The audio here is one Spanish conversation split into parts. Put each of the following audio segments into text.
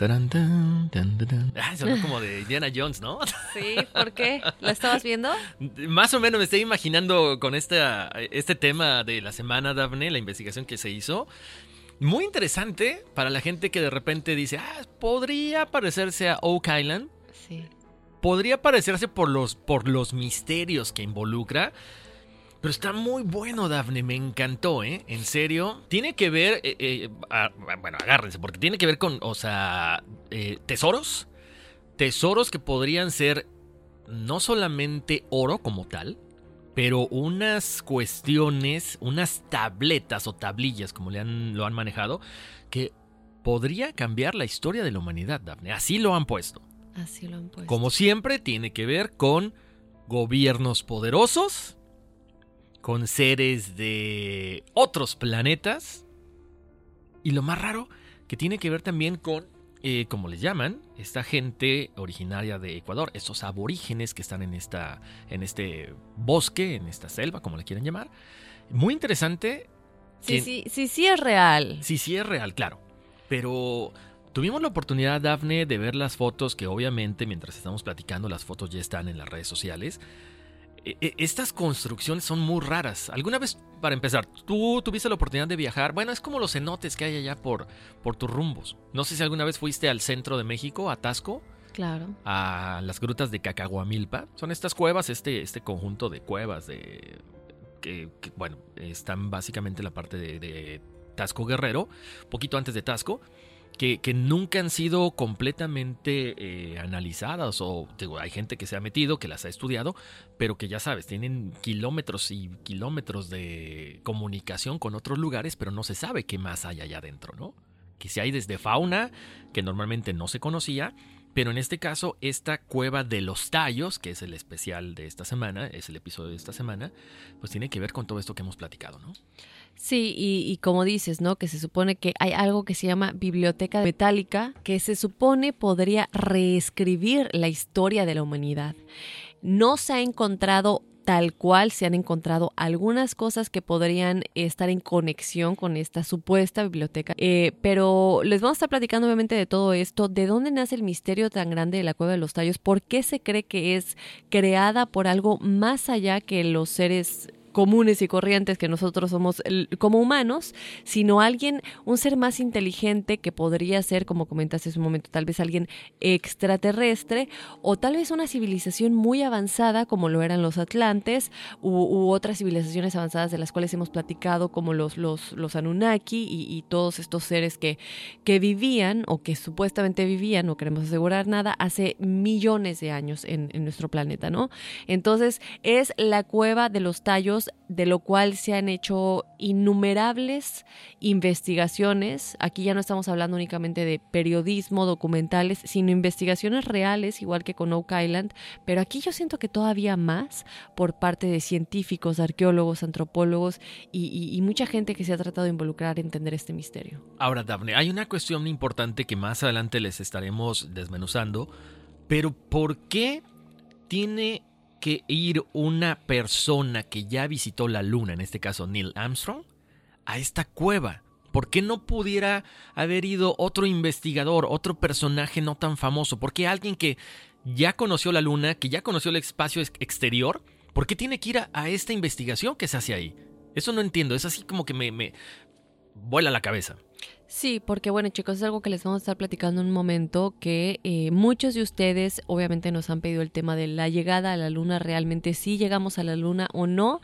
Tan, tan, tan. Ah, sonó como de Indiana Jones, ¿no? Sí, ¿por qué? ¿Lo estabas viendo? Más o menos me estoy imaginando con esta, este tema de la semana, Daphne, la investigación que se hizo. Muy interesante para la gente que de repente dice, ah, podría parecerse a Oak Island. Sí. Podría parecerse por los, por los misterios que involucra. Pero está muy bueno, Daphne, me encantó, ¿eh? En serio. Tiene que ver, eh, eh, bueno, agárrense, porque tiene que ver con, o sea, eh, tesoros. Tesoros que podrían ser no solamente oro como tal, pero unas cuestiones, unas tabletas o tablillas, como le han, lo han manejado, que podría cambiar la historia de la humanidad, Daphne. Así lo han puesto. Así lo han puesto. Como siempre, tiene que ver con gobiernos poderosos, con seres de otros planetas, y lo más raro, que tiene que ver también con, eh, como les llaman, esta gente originaria de Ecuador, estos aborígenes que están en, esta, en este bosque, en esta selva, como le quieran llamar. Muy interesante. Sí, que- sí, sí, sí es real. Sí, sí es real, claro. Pero tuvimos la oportunidad, Dafne, de ver las fotos que obviamente mientras estamos platicando las fotos ya están en las redes sociales. E- e- Estas construcciones son muy raras. ¿Alguna vez, para empezar, tú tuviste la oportunidad de viajar? Bueno, es como los cenotes que hay allá por, por tus rumbos. No sé si alguna vez fuiste al centro de México, a Tasco, Claro. a las grutas de Cacahuamilpa. Son estas cuevas, este, este conjunto de cuevas de que, que, bueno, están básicamente en la parte de, de Tasco Guerrero, poquito antes de Tasco, que, nunca han sido completamente eh, analizadas o digo, hay gente que se ha metido, que las ha estudiado, pero que ya sabes, tienen kilómetros y kilómetros de comunicación con otros lugares, pero no se sabe qué más hay allá adentro, ¿no? Que si hay desde fauna, que normalmente no se conocía, pero en este caso, esta cueva de los tallos, que es el especial de esta semana, es el episodio de esta semana, pues tiene que ver con todo esto que hemos platicado, ¿no? Sí, y, como dices, ¿no? Que se supone que hay algo que se llama biblioteca metálica, que se supone podría reescribir la historia de la humanidad. No se ha encontrado tal cual se han encontrado algunas cosas que podrían estar en conexión con esta supuesta biblioteca. Eh, pero les vamos a estar platicando obviamente de todo esto, de dónde nace el misterio tan grande de la cueva de los tallos, por qué se cree que es creada por algo más allá que los seres comunes y corrientes que nosotros somos como humanos, sino alguien, un ser más inteligente que podría ser, como comentaste hace un momento, tal vez alguien extraterrestre o tal vez una civilización muy avanzada como lo eran los atlantes u, otras civilizaciones avanzadas de las cuales hemos platicado como los, los, los Anunnaki y, todos estos seres que, que vivían o que supuestamente vivían, no queremos asegurar nada, hace millones de años en, en nuestro planeta, ¿no? Entonces es la cueva de los tallos de lo cual se han hecho innumerables investigaciones. Aquí ya no estamos hablando únicamente de periodismo, documentales, sino investigaciones reales, igual que con Oak Island, pero aquí yo siento que todavía más por parte de científicos, arqueólogos, antropólogos y, mucha gente que se ha tratado de involucrar a entender este misterio. Ahora, Daphne, hay una cuestión importante que más adelante les estaremos desmenuzando, pero ¿por qué tiene que ir una persona que ya visitó la luna, en este caso Neil Armstrong, a esta cueva? ¿Por qué no pudiera haber ido otro investigador, otro personaje no tan famoso? ¿Por qué alguien que ya conoció la luna, que ya conoció el espacio exterior, ¿por qué tiene que ir a, esta investigación que se hace ahí? Eso no entiendo, es así como que me, vuela la cabeza. Sí, porque bueno chicos, es algo que les vamos a estar platicando en un momento que eh, muchos de ustedes obviamente nos han pedido el tema de la llegada a la luna, realmente si llegamos a la luna o no.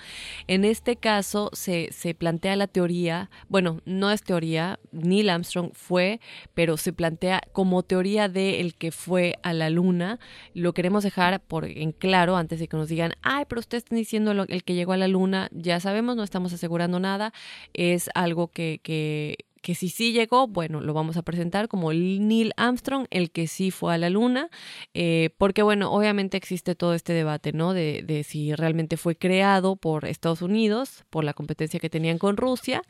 En este caso se, se plantea la teoría, bueno, no es teoría, Neil Armstrong fue, pero se plantea como teoría de el que fue a la luna. Lo queremos dejar por en claro antes de que nos digan, ay, pero ustedes están diciendo el que llegó a la luna, ya sabemos, no estamos asegurando nada, es algo que, que que si sí llegó, bueno, lo vamos a presentar como Neil Armstrong, el que sí fue a la luna, eh, porque bueno, obviamente existe todo este debate, ¿no? De, de si realmente fue creado por Estados Unidos, por la competencia que tenían con Rusia.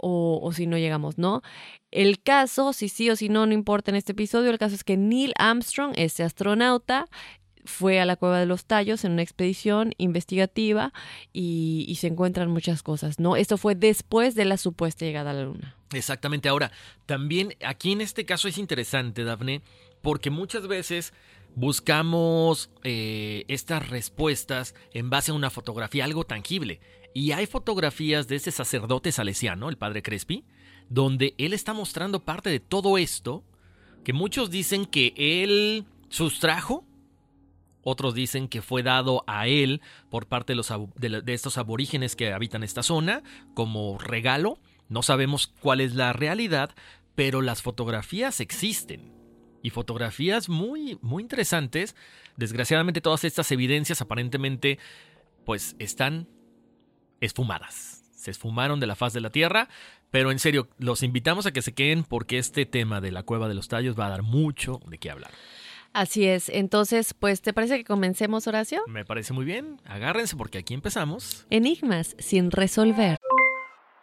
O, o, si no llegamos, ¿no? El caso, si sí o si no, no importa en este episodio, el caso es que Neil Armstrong, ese astronauta, fue a la cueva de los tallos en una expedición investigativa y, se encuentran muchas cosas, ¿no? Esto fue después de la supuesta llegada a la luna. Exactamente. Ahora, también aquí en este caso es interesante, Dafne, porque muchas veces buscamos eh, estas respuestas en base a una fotografía, algo tangible. Y hay fotografías de ese sacerdote salesiano, el padre Crespi, donde él está mostrando parte de todo esto, que muchos dicen que él sustrajo otros dicen que fue dado a él por parte de, estos aborígenes que habitan esta zona como regalo. No sabemos cuál es la realidad, pero las fotografías existen. Y fotografías muy, muy interesantes. Desgraciadamente todas estas evidencias aparentemente pues están esfumadas. Se esfumaron de la faz de la Tierra. Pero en serio, los invitamos a que se queden porque este tema de la cueva de los tallos va a dar mucho de qué hablar. Así es. Entonces, pues, ¿te parece que comencemos, Horacio? Me parece muy bien. Agárrense porque aquí empezamos. Enigmas sin resolver.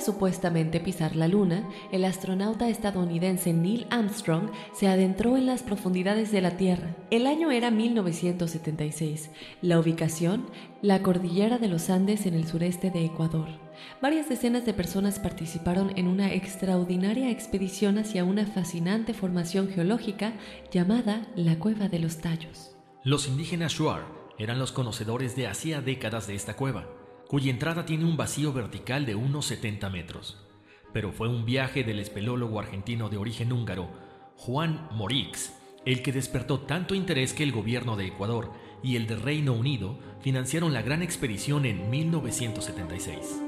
supuestamente pisar la Luna, el astronauta estadounidense Neil Armstrong se adentró en las profundidades de la Tierra. El año era 1976. La ubicación, la cordillera de los Andes en el sureste de Ecuador. Varias decenas de personas participaron en una extraordinaria expedición hacia una fascinante formación geológica llamada la Cueva de los Tallos. Los indígenas Shuar eran los conocedores de hacía décadas de esta cueva cuya entrada tiene un vacío vertical de unos 70 metros. Pero fue un viaje del espelólogo argentino de origen húngaro, Juan Morix, el que despertó tanto interés que el gobierno de Ecuador y el de Reino Unido financiaron la gran expedición en 1976.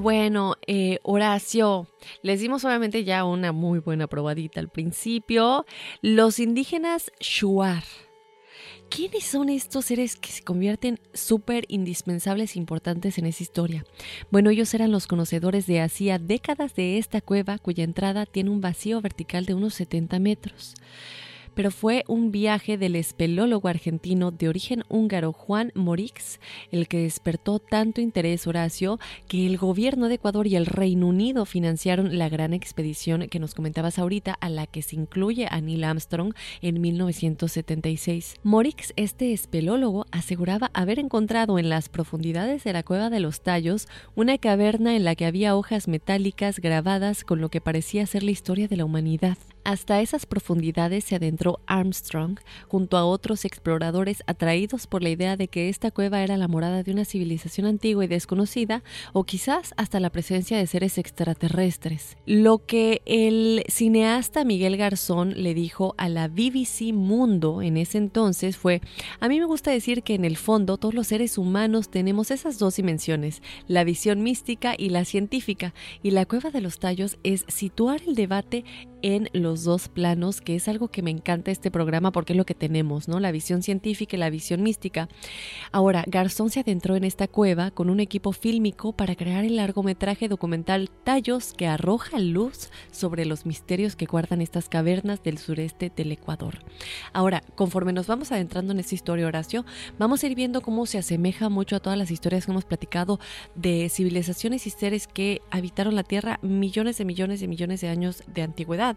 Bueno, eh, Horacio, les dimos obviamente ya una muy buena probadita al principio. Los indígenas Shuar. ¿Quiénes son estos seres que se convierten súper indispensables e importantes en esa historia? Bueno, ellos eran los conocedores de hacía décadas de esta cueva cuya entrada tiene un vacío vertical de unos 70 metros pero fue un viaje del espelólogo argentino de origen húngaro Juan Morix el que despertó tanto interés Horacio que el gobierno de Ecuador y el Reino Unido financiaron la gran expedición que nos comentabas ahorita a la que se incluye a Neil Armstrong en 1976. Morix, este espelólogo, aseguraba haber encontrado en las profundidades de la cueva de los tallos una caverna en la que había hojas metálicas grabadas con lo que parecía ser la historia de la humanidad. Hasta esas profundidades se adentró Armstrong junto a otros exploradores atraídos por la idea de que esta cueva era la morada de una civilización antigua y desconocida o quizás hasta la presencia de seres extraterrestres. Lo que el cineasta Miguel Garzón le dijo a la BBC Mundo en ese entonces fue, a mí me gusta decir que en el fondo todos los seres humanos tenemos esas dos dimensiones, la visión mística y la científica, y la cueva de los tallos es situar el debate en los dos planos, que es algo que me encanta este programa porque es lo que tenemos, ¿no? La visión científica y la visión mística. Ahora, Garzón se adentró en esta cueva con un equipo fílmico para crear el largometraje documental Tallos que arroja luz sobre los misterios que guardan estas cavernas del sureste del Ecuador. Ahora, conforme nos vamos adentrando en esta historia, Horacio, vamos a ir viendo cómo se asemeja mucho a todas las historias que hemos platicado de civilizaciones y seres que habitaron la Tierra millones de millones de millones de años de antigüedad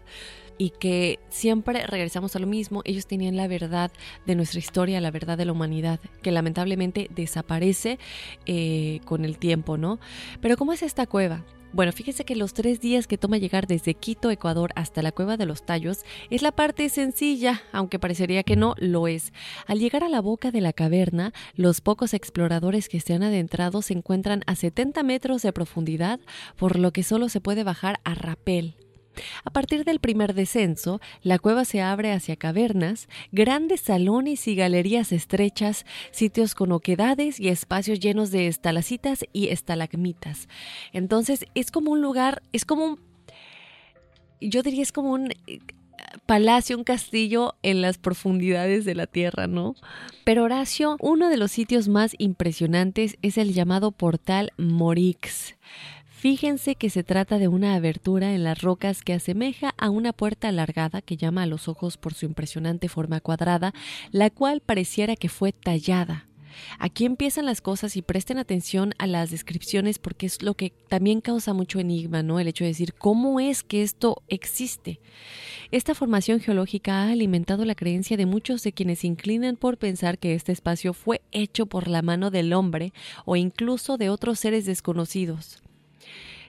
y que siempre regresamos a lo mismo, ellos tenían la verdad de nuestra historia, la verdad de la humanidad, que lamentablemente desaparece eh, con el tiempo, ¿no? Pero ¿cómo es esta cueva? Bueno, fíjese que los tres días que toma llegar desde Quito, Ecuador, hasta la Cueva de los Tallos es la parte sencilla, aunque parecería que no, lo es. Al llegar a la boca de la caverna, los pocos exploradores que se han adentrado se encuentran a 70 metros de profundidad, por lo que solo se puede bajar a rapel. A partir del primer descenso, la cueva se abre hacia cavernas, grandes salones y galerías estrechas, sitios con oquedades y espacios llenos de estalacitas y estalagmitas. Entonces es como un lugar, es como un... Yo diría es como un palacio, un castillo en las profundidades de la tierra, ¿no? Pero Horacio, uno de los sitios más impresionantes es el llamado portal Morix. Fíjense que se trata de una abertura en las rocas que asemeja a una puerta alargada que llama a los ojos por su impresionante forma cuadrada, la cual pareciera que fue tallada. Aquí empiezan las cosas y presten atención a las descripciones porque es lo que también causa mucho enigma, ¿no? El hecho de decir cómo es que esto existe. Esta formación geológica ha alimentado la creencia de muchos de quienes se inclinan por pensar que este espacio fue hecho por la mano del hombre o incluso de otros seres desconocidos.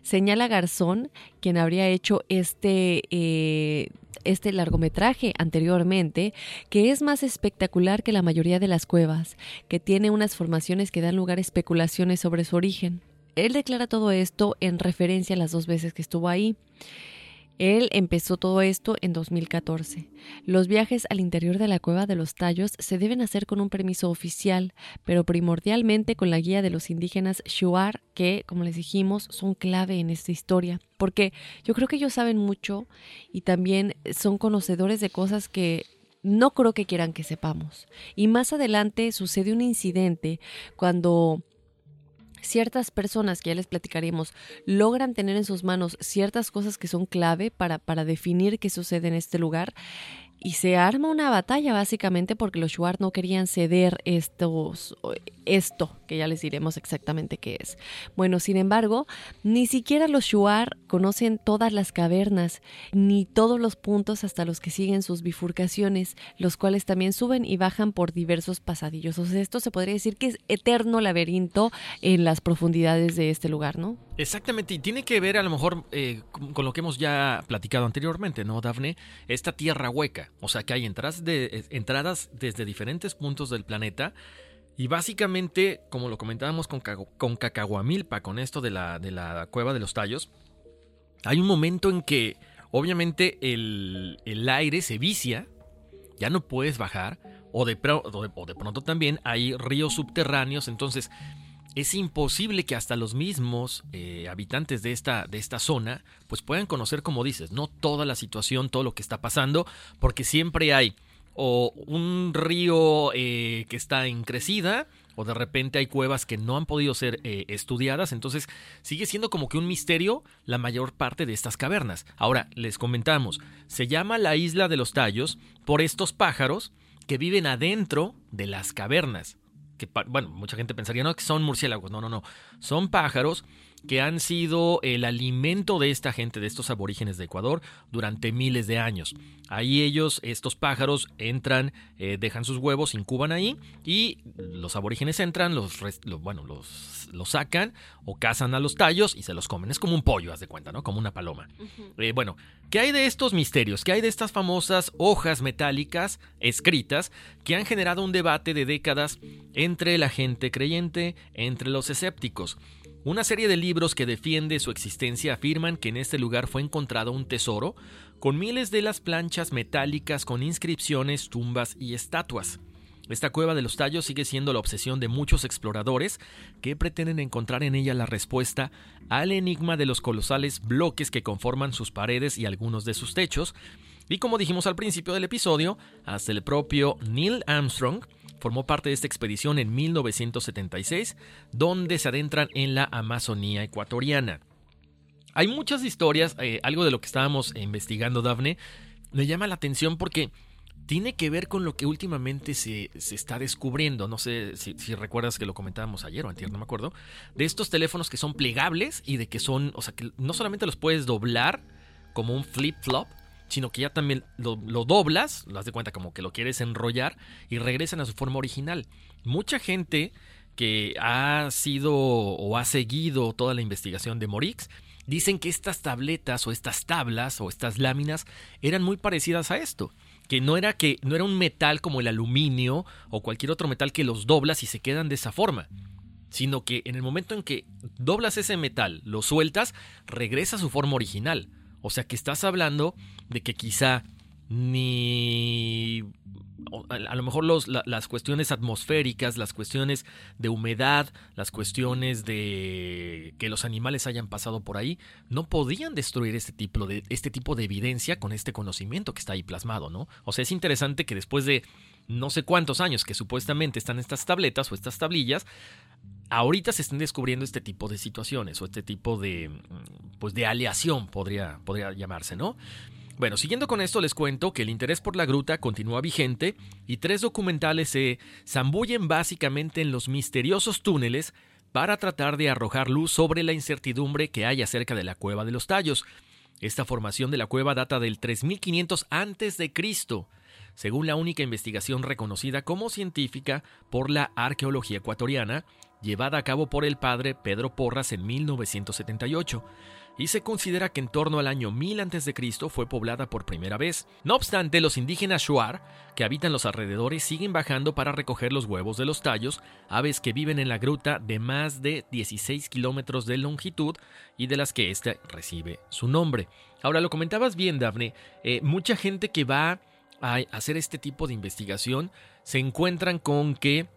Señala Garzón, quien habría hecho este, eh, este largometraje anteriormente, que es más espectacular que la mayoría de las cuevas, que tiene unas formaciones que dan lugar a especulaciones sobre su origen. Él declara todo esto en referencia a las dos veces que estuvo ahí. Él empezó todo esto en 2014. Los viajes al interior de la cueva de los tallos se deben hacer con un permiso oficial, pero primordialmente con la guía de los indígenas Shuar, que, como les dijimos, son clave en esta historia, porque yo creo que ellos saben mucho y también son conocedores de cosas que no creo que quieran que sepamos. Y más adelante sucede un incidente cuando ciertas personas, que ya les platicaremos, logran tener en sus manos ciertas cosas que son clave para, para definir qué sucede en este lugar, y se arma una batalla básicamente porque los Shuar no querían ceder estos, esto, que ya les diremos exactamente qué es. Bueno, sin embargo, ni siquiera los Shuar conocen todas las cavernas, ni todos los puntos hasta los que siguen sus bifurcaciones, los cuales también suben y bajan por diversos pasadillos. O sea, esto se podría decir que es eterno laberinto en las profundidades de este lugar, ¿no? Exactamente, y tiene que ver a lo mejor eh, con lo que hemos ya platicado anteriormente, ¿no, Dafne? Esta tierra hueca, o sea que hay entradas, eh, entradas desde diferentes puntos del planeta y básicamente, como lo comentábamos con, con Cacahuamilpa, con esto de la, de la cueva de los tallos, hay un momento en que obviamente el, el aire se vicia, ya no puedes bajar, o de, pronto también hay ríos subterráneos, entonces es imposible que hasta los mismos eh, habitantes de esta, de esta zona pues puedan conocer, como dices, no toda la situación, todo lo que está pasando, porque siempre hay o un río eh, que está en crecida, o de repente hay cuevas que no han podido ser eh, estudiadas, entonces sigue siendo como que un misterio la mayor parte de estas cavernas. Ahora, les comentamos, se llama la isla de los tallos por estos pájaros que viven adentro de las cavernas bueno, mucha gente pensaría, no, que son murciélagos, no, no, no, son pájaros que han sido el alimento de esta gente, de estos aborígenes de Ecuador, durante miles de años. Ahí ellos, estos pájaros, entran, eh, dejan sus huevos, incuban ahí y los aborígenes entran, los, bueno, los, los, sacan o cazan a los tallos y se los comen. Es como un pollo, haz de cuenta, ¿no? Como una paloma. Eh, bueno, ¿qué hay de estos misterios? ¿Qué hay de estas famosas hojas metálicas escritas que han generado un debate de décadas entre la gente creyente, entre los escépticos? Una serie de libros que defiende su existencia afirman que en este lugar fue encontrado un tesoro con miles de las planchas metálicas con inscripciones, tumbas y estatuas. Esta cueva de los tallos sigue siendo la obsesión de muchos exploradores que pretenden encontrar en ella la respuesta al enigma de los colosales bloques que conforman sus paredes y algunos de sus techos. Y como dijimos al principio del episodio, hasta el propio Neil Armstrong formó parte de esta expedición en 1976, donde se adentran en la Amazonía ecuatoriana. Hay muchas historias, eh, algo de lo que estábamos investigando, Dafne, me llama la atención porque tiene que ver con lo que últimamente se, está descubriendo. No sé si, recuerdas que lo comentábamos ayer o antes, no me acuerdo. De estos teléfonos que son plegables y de que son, o sea, que no solamente los puedes doblar como un flip-flop, sino que ya también lo, doblas, lo das de cuenta como que lo quieres enrollar y regresan a su forma original. Mucha gente que ha sido o ha seguido toda la investigación de Morix dicen que estas tabletas o estas tablas o estas láminas eran muy parecidas a esto que no era que no era un metal como el aluminio o cualquier otro metal que los doblas y se quedan de esa forma, sino que en el momento en que doblas ese metal, lo sueltas, regresa a su forma original. O sea que estás hablando de que quizá ni a lo mejor los, las cuestiones atmosféricas, las cuestiones de humedad, las cuestiones de que los animales hayan pasado por ahí, no podían destruir este tipo de, este tipo de evidencia con este conocimiento que está ahí plasmado, ¿no? O sea, es interesante que después de no sé cuántos años que supuestamente están estas tabletas o estas tablillas, ahorita se estén descubriendo este tipo de situaciones o este tipo de, mm, pues de aleación podría, podría llamarse, ¿no? Bueno, siguiendo con esto les cuento que el interés por la gruta continúa vigente y tres documentales se zambullen básicamente en los misteriosos túneles para tratar de arrojar luz sobre la incertidumbre que hay acerca de la cueva de los tallos. Esta formación de la cueva data del 3500 a.C., según la única investigación reconocida como científica por la arqueología ecuatoriana, llevada a cabo por el padre Pedro Porras en 1978 y se considera que en torno al año 1000 a.C. fue poblada por primera vez. No obstante, los indígenas Shuar, que habitan los alrededores, siguen bajando para recoger los huevos de los tallos, aves que viven en la gruta de más de 16 kilómetros de longitud y de las que ésta recibe su nombre. Ahora, lo comentabas bien, Daphne, eh, mucha gente que va a hacer este tipo de investigación se encuentran con que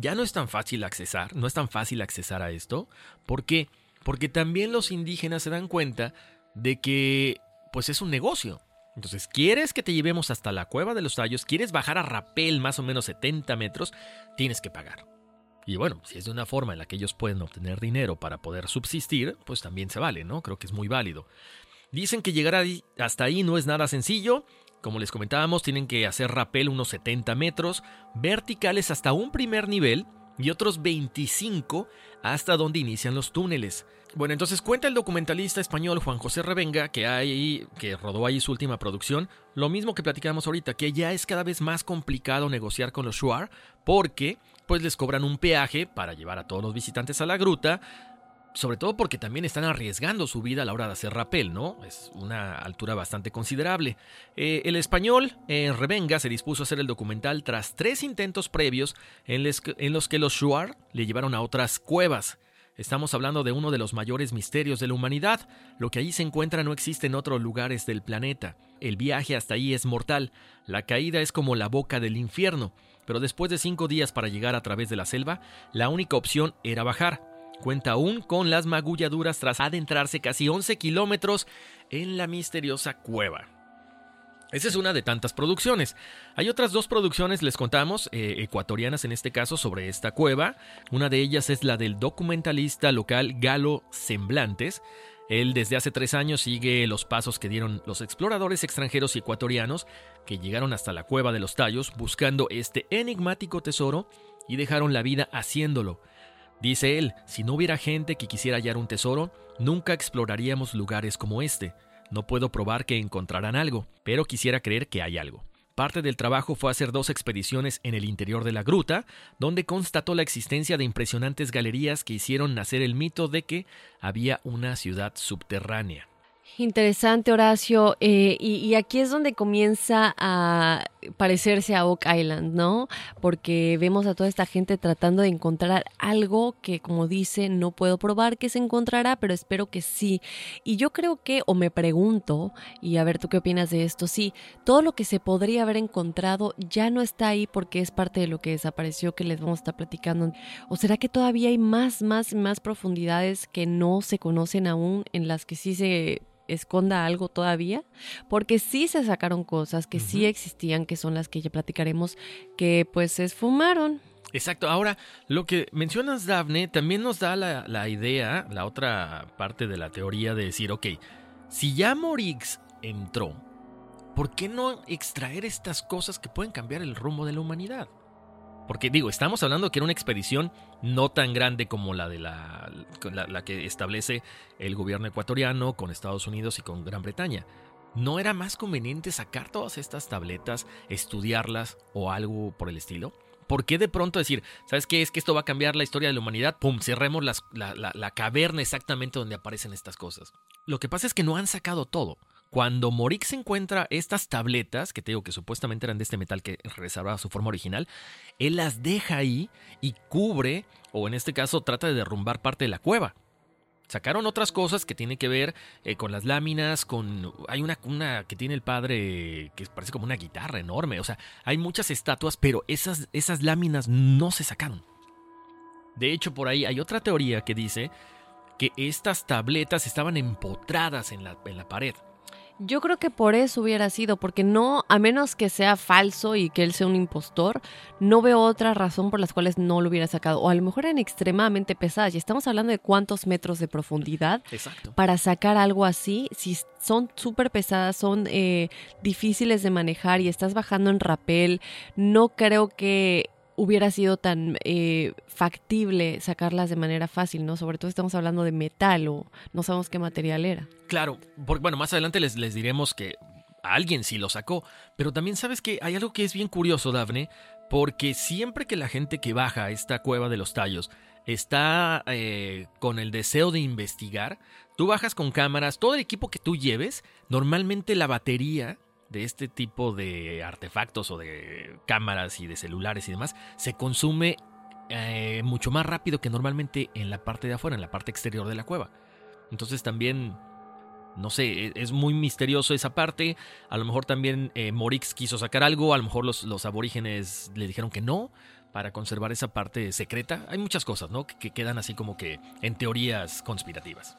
ya no es tan fácil accesar, no es tan fácil accesar a esto, porque porque también los indígenas se dan cuenta de que pues es un negocio. Entonces, ¿quieres que te llevemos hasta la cueva de los tallos? ¿Quieres bajar a rapel más o menos 70 metros? Tienes que pagar. Y bueno, si es de una forma en la que ellos pueden obtener dinero para poder subsistir, pues también se vale, ¿no? Creo que es muy válido. Dicen que llegar hasta ahí no es nada sencillo. Como les comentábamos, tienen que hacer rapel unos 70 metros, verticales hasta un primer nivel y otros 25 hasta donde inician los túneles. Bueno, entonces cuenta el documentalista español Juan José Revenga, que, hay, que rodó ahí su última producción, lo mismo que platicamos ahorita, que ya es cada vez más complicado negociar con los Shuar, porque pues les cobran un peaje para llevar a todos los visitantes a la gruta, sobre todo porque también están arriesgando su vida a la hora de hacer rapel, ¿no? Es una altura bastante considerable. Eh, el español eh, Revenga se dispuso a hacer el documental tras tres intentos previos en, en los que los Shuar le llevaron a otras cuevas. Estamos hablando de uno de los mayores misterios de la humanidad. Lo que allí se encuentra no existe en otros lugares del planeta. El viaje hasta ahí es mortal. La caída es como la boca del infierno. Pero después de cinco días para llegar a través de la selva, la única opción era bajar. Cuenta aún con las magulladuras tras adentrarse casi 11 kilómetros en la misteriosa cueva. Esa es una de tantas producciones. Hay otras dos producciones, les contamos, eh, ecuatorianas en este caso, sobre esta cueva. Una de ellas es la del documentalista local Galo Semblantes. Él desde hace tres años sigue los pasos que dieron los exploradores extranjeros y ecuatorianos que llegaron hasta la cueva de los tallos buscando este enigmático tesoro y dejaron la vida haciéndolo. Dice él, si no hubiera gente que quisiera hallar un tesoro, nunca exploraríamos lugares como este. No puedo probar que encontrarán algo, pero quisiera creer que hay algo. Parte del trabajo fue hacer dos expediciones en el interior de la gruta, donde constató la existencia de impresionantes galerías que hicieron nacer el mito de que había una ciudad subterránea. Interesante, Horacio. Eh, y, aquí es donde comienza a parecerse a Oak Island, ¿no? Porque vemos a toda esta gente tratando de encontrar algo que, como dice, no puedo probar que se encontrará, pero espero que sí. Y yo creo que, o me pregunto, y a ver tú qué opinas de esto, sí, todo lo que se podría haber encontrado ya no está ahí porque es parte de lo que desapareció que les vamos a estar platicando. ¿O será que todavía hay más, más, más profundidades que no se conocen aún, en las que sí se esconda algo todavía, porque sí se sacaron cosas que sí existían, que son las que ya platicaremos, que pues se esfumaron. Exacto, ahora lo que mencionas, Daphne, también nos da la, idea, la otra parte de la teoría de decir, ok, si ya Morix entró, ¿por qué no extraer estas cosas que pueden cambiar el rumbo de la humanidad? Porque digo, estamos hablando que era una expedición no tan grande como la de la, que establece el gobierno ecuatoriano con Estados Unidos y con Gran Bretaña. ¿No era más conveniente sacar todas estas tabletas, estudiarlas o algo por el estilo? ¿Por qué de pronto decir, ¿sabes qué? Es que esto va a cambiar la historia de la humanidad. ¡Pum! Cerremos la, la caverna exactamente donde aparecen estas cosas. Lo que pasa es que no han sacado todo. Cuando Morix encuentra estas tabletas, que te digo que supuestamente eran de este metal que a su forma original, él las deja ahí y cubre, o en este caso trata de derrumbar parte de la cueva. Sacaron otras cosas que tienen que ver eh, con las láminas, con... Hay una, una que tiene el padre que parece como una guitarra enorme. O sea, hay muchas estatuas, pero esas, esas láminas no se sacaron. De hecho, por ahí hay otra teoría que dice que estas tabletas estaban empotradas en la, en la pared. Yo creo que por eso hubiera sido, porque no, a menos que sea falso y que él sea un impostor, no veo otra razón por las cuales no lo hubiera sacado. O a lo mejor eran extremadamente pesadas. Y estamos hablando de cuántos metros de profundidad para sacar algo así. Si son súper pesadas, son eh, difíciles de manejar y estás bajando en rapel, no creo que hubiera sido tan eh, factible sacarlas de manera fácil, ¿no? Sobre todo estamos hablando de metal o no sabemos qué material era. Claro, porque bueno, más adelante les, les diremos que alguien sí lo sacó, pero también sabes que hay algo que es bien curioso, Dafne, porque siempre que la gente que baja a esta cueva de los tallos está eh, con el deseo de investigar, tú bajas con cámaras, todo el equipo que tú lleves, normalmente la batería de este tipo de artefactos o de cámaras y de celulares y demás se consume eh, mucho más rápido que normalmente en la parte de afuera, en la parte exterior de la cueva. Entonces también, no sé, e-, es muy misterioso esa parte. A lo mejor también eh, Morix quiso sacar algo, a lo mejor los, los, aborígenes le dijeron que no para conservar esa parte secreta. Hay muchas cosas, ¿no? que quedan así como que en teorías conspirativas.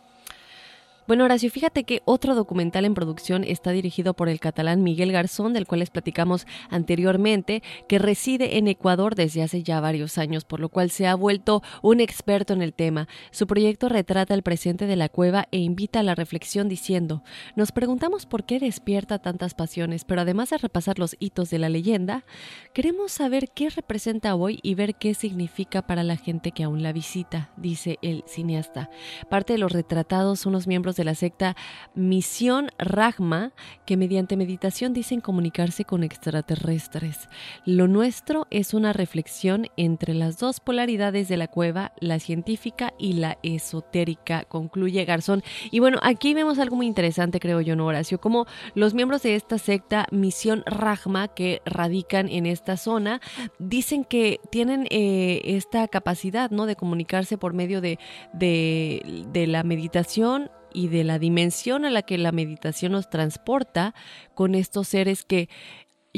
Bueno, Horacio, fíjate que otro documental en producción está dirigido por el catalán Miguel Garzón, del cual les platicamos anteriormente, que reside en Ecuador desde hace ya varios años, por lo cual se ha vuelto un experto en el tema. Su proyecto retrata el presente de la cueva e invita a la reflexión diciendo, nos preguntamos por qué despierta tantas pasiones, pero además de repasar los hitos de la leyenda, queremos saber qué representa hoy y ver qué significa para la gente que aún la visita, dice el cineasta. Parte de los retratados son los miembros de la secta Misión Ragma, que mediante meditación dicen comunicarse con extraterrestres. Lo nuestro es una reflexión entre las dos polaridades de la cueva, la científica y la esotérica, concluye Garzón. Y bueno, aquí vemos algo muy interesante, creo yo, ¿no, Horacio? Como los miembros de esta secta Misión Ragma, que radican en esta zona, dicen que tienen eh, esta capacidad, ¿no? De comunicarse por medio de, de, de la meditación y de la dimensión a la que la meditación nos transporta con estos seres que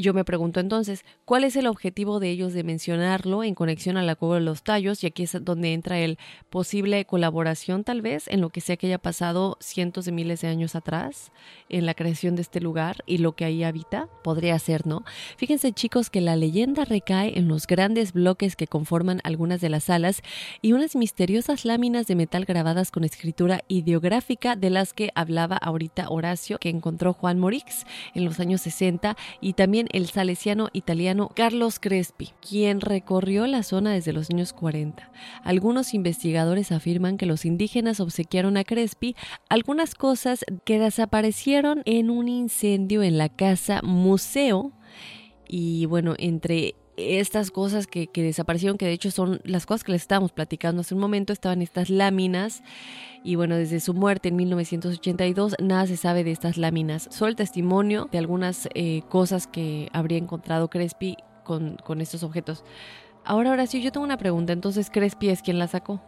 yo me pregunto entonces, ¿cuál es el objetivo de ellos de mencionarlo en conexión a la cueva de los tallos? Y aquí es donde entra el posible colaboración tal vez en lo que sea que haya pasado cientos de miles de años atrás en la creación de este lugar y lo que ahí habita. Podría ser, ¿no? Fíjense chicos que la leyenda recae en los grandes bloques que conforman algunas de las salas y unas misteriosas láminas de metal grabadas con escritura ideográfica de las que hablaba ahorita Horacio que encontró Juan Morix en los años 60 y también el salesiano italiano Carlos Crespi, quien recorrió la zona desde los años 40. Algunos investigadores afirman que los indígenas obsequiaron a Crespi algunas cosas que desaparecieron en un incendio en la casa museo y bueno, entre estas cosas que, desaparecieron, que de hecho son las cosas que les estábamos platicando hace un momento, estaban estas láminas y bueno, desde su muerte en 1982 nada se sabe de estas láminas, solo el testimonio de algunas eh, cosas que habría encontrado Crespi con, con estos objetos. Ahora, ahora sí, yo tengo una pregunta, entonces Crespi es quien la sacó.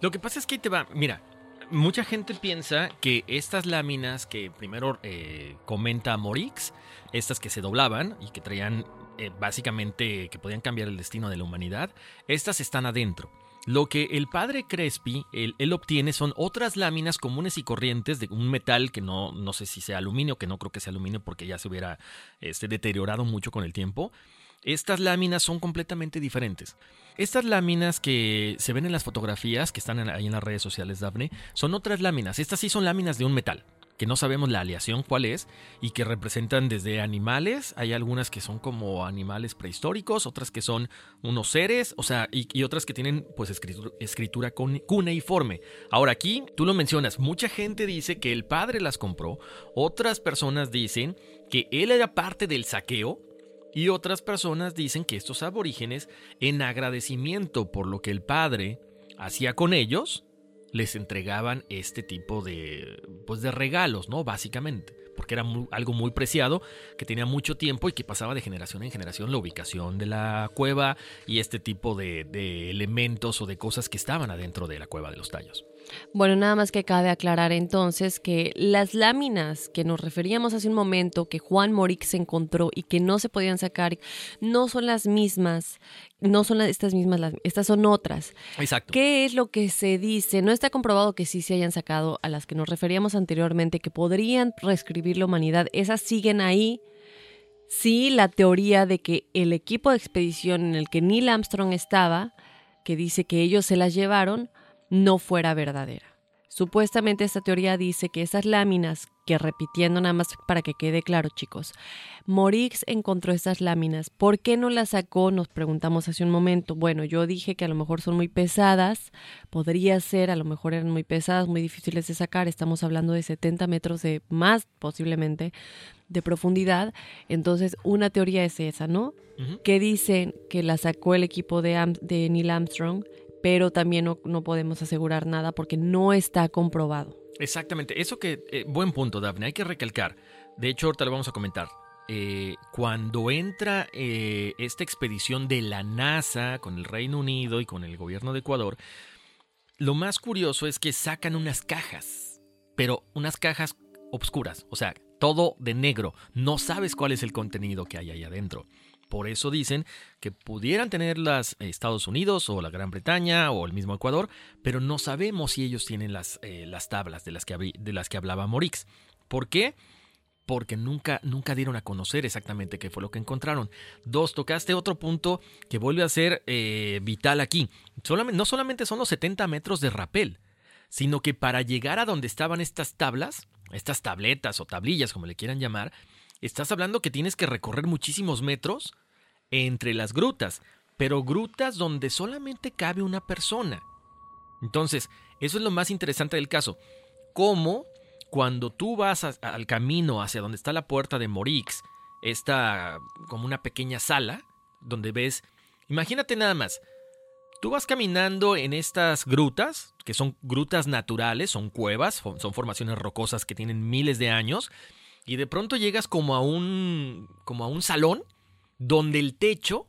Lo que pasa es que te va, mira, mucha gente piensa que estas láminas que primero eh, comenta Morix, estas que se doblaban y que traían eh, básicamente que podían cambiar el destino de la humanidad, estas están adentro. Lo que el padre Crespi, él, obtiene son otras láminas comunes y corrientes de un metal que no, no sé si sea aluminio, que no creo que sea aluminio porque ya se hubiera este, deteriorado mucho con el tiempo. Estas láminas son completamente diferentes. Estas láminas que se ven en las fotografías que están ahí en las redes sociales, Daphne, son otras láminas. Estas sí son láminas de un metal que no sabemos la aleación cuál es y que representan desde animales, hay algunas que son como animales prehistóricos, otras que son unos seres, o sea, y, otras que tienen pues escritura, escritura cuneiforme. Ahora aquí, tú lo mencionas, mucha gente dice que el padre las compró, otras personas dicen que él era parte del saqueo, y otras personas dicen que estos aborígenes, en agradecimiento por lo que el padre hacía con ellos, les entregaban este tipo de, pues de regalos, ¿no? Básicamente, porque era algo muy preciado, que tenía mucho tiempo y que pasaba de generación en generación la ubicación de la cueva y este tipo de, de elementos o de cosas que estaban adentro de la cueva de los tallos. Bueno, nada más que cabe aclarar entonces que las láminas que nos referíamos hace un momento que Juan Morix encontró y que no se podían sacar no son las mismas, no son estas mismas, estas son otras. Exacto. ¿Qué es lo que se dice? No está comprobado que sí se hayan sacado a las que nos referíamos anteriormente, que podrían reescribir la humanidad. Esas siguen ahí. Sí, la teoría de que el equipo de expedición en el que Neil Armstrong estaba, que dice que ellos se las llevaron, no fuera verdadera. Supuestamente esta teoría dice que esas láminas, que repitiendo nada más para que quede claro chicos, Morix encontró esas láminas. ¿Por qué no las sacó? Nos preguntamos hace un momento. Bueno, yo dije que a lo mejor son muy pesadas, podría ser, a lo mejor eran muy pesadas, muy difíciles de sacar, estamos hablando de 70 metros de más posiblemente de profundidad. Entonces, una teoría es esa, ¿no? Que dicen que la sacó el equipo de, de Neil Armstrong pero también no, podemos asegurar nada porque no está comprobado. Exactamente, eso que, eh, buen punto, Daphne, hay que recalcar. De hecho, ahorita lo vamos a comentar. Eh, cuando entra eh, esta expedición de la NASA con el Reino Unido y con el gobierno de Ecuador, lo más curioso es que sacan unas cajas, pero unas cajas obscuras, o sea, todo de negro. No sabes cuál es el contenido que hay ahí adentro. Por eso dicen que pudieran tenerlas Estados Unidos o la Gran Bretaña o el mismo Ecuador, pero no sabemos si ellos tienen las, eh, las tablas de las, que, de las que hablaba Morix. ¿Por qué? porque nunca, nunca dieron a conocer exactamente qué fue lo que encontraron. Dos, tocaste otro punto que vuelve a ser eh, vital aquí. No solamente son los 70 metros de rapel, sino que para llegar a donde estaban estas tablas, estas tabletas o tablillas, como le quieran llamar, estás hablando que tienes que recorrer muchísimos metros entre las grutas, pero grutas donde solamente cabe una persona. Entonces, eso es lo más interesante del caso. Cómo cuando tú vas al camino hacia donde está la puerta de Morix, está como una pequeña sala donde ves, imagínate nada más, tú vas caminando en estas grutas, que son grutas naturales, son cuevas, son formaciones rocosas que tienen miles de años, y de pronto llegas como a un como a un salón donde el techo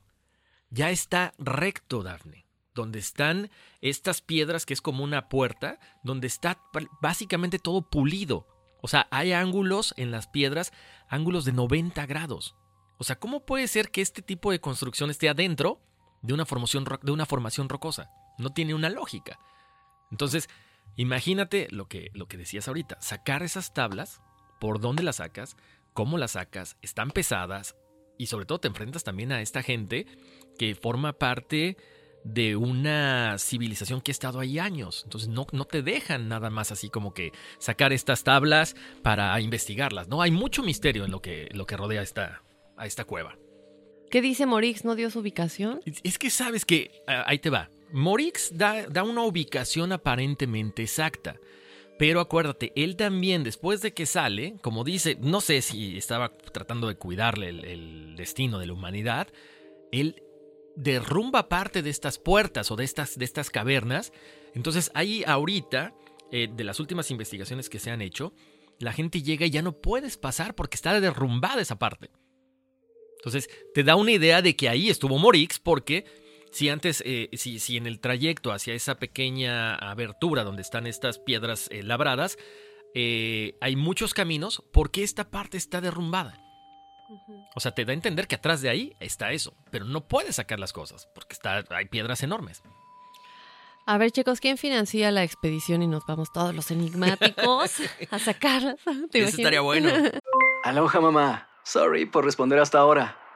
ya está recto, Dafne, donde están estas piedras que es como una puerta, donde está básicamente todo pulido. O sea, hay ángulos en las piedras, ángulos de 90 grados. O sea, ¿cómo puede ser que este tipo de construcción esté adentro de una formación, de una formación rocosa? No tiene una lógica. Entonces, imagínate lo que, lo que decías ahorita, sacar esas tablas por dónde las sacas, cómo las sacas, están pesadas y sobre todo te enfrentas también a esta gente que forma parte de una civilización que ha estado ahí años. Entonces no, no te dejan nada más así como que sacar estas tablas para investigarlas. No, hay mucho misterio en lo que, lo que rodea esta, a esta cueva. ¿Qué dice Morix? ¿No dio su ubicación? Es que sabes que, ah, ahí te va, Morix da, da una ubicación aparentemente exacta. Pero acuérdate, él también después de que sale, como dice, no sé si estaba tratando de cuidarle el, destino de la humanidad, él derrumba parte de estas puertas o de estas, de estas cavernas. Entonces ahí ahorita, eh, de las últimas investigaciones que se han hecho, la gente llega y ya no puedes pasar porque está derrumbada esa parte. Entonces te da una idea de que ahí estuvo Morix porque si antes, eh, si, si, en el trayecto hacia esa pequeña abertura donde están estas piedras eh, labradas, eh, hay muchos caminos, ¿por qué esta parte está derrumbada? O sea, te da a entender que atrás de ahí está eso, pero no puedes sacar las cosas porque está, hay piedras enormes. A ver, chicos, ¿quién financia la expedición y nos vamos todos los enigmáticos a sacarlas? Eso estaría bueno. Aloha, mamá. Sorry por responder hasta ahora.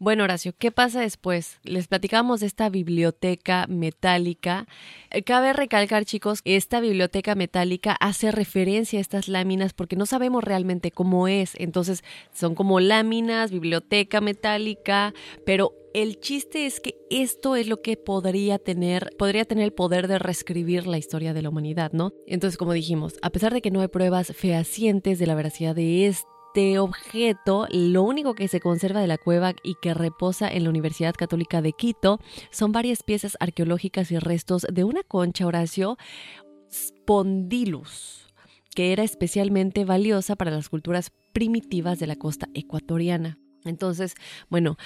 Bueno, Horacio, ¿qué pasa después? Les platicamos de esta biblioteca metálica. Eh, Cabe recalcar, chicos, esta biblioteca metálica hace referencia a estas láminas porque no sabemos realmente cómo es. Entonces, son como láminas, biblioteca metálica, pero el chiste es que esto es lo que podría tener, podría tener el poder de reescribir la historia de la humanidad, ¿no? Entonces, como dijimos, a pesar de que no hay pruebas fehacientes de la veracidad de este objeto, lo único que se conserva de la cueva y que reposa en la Universidad Católica de Quito son varias piezas arqueológicas y restos de una concha, Horacio, Spondylus, que era especialmente valiosa para las culturas primitivas de la costa ecuatoriana. Entonces, bueno,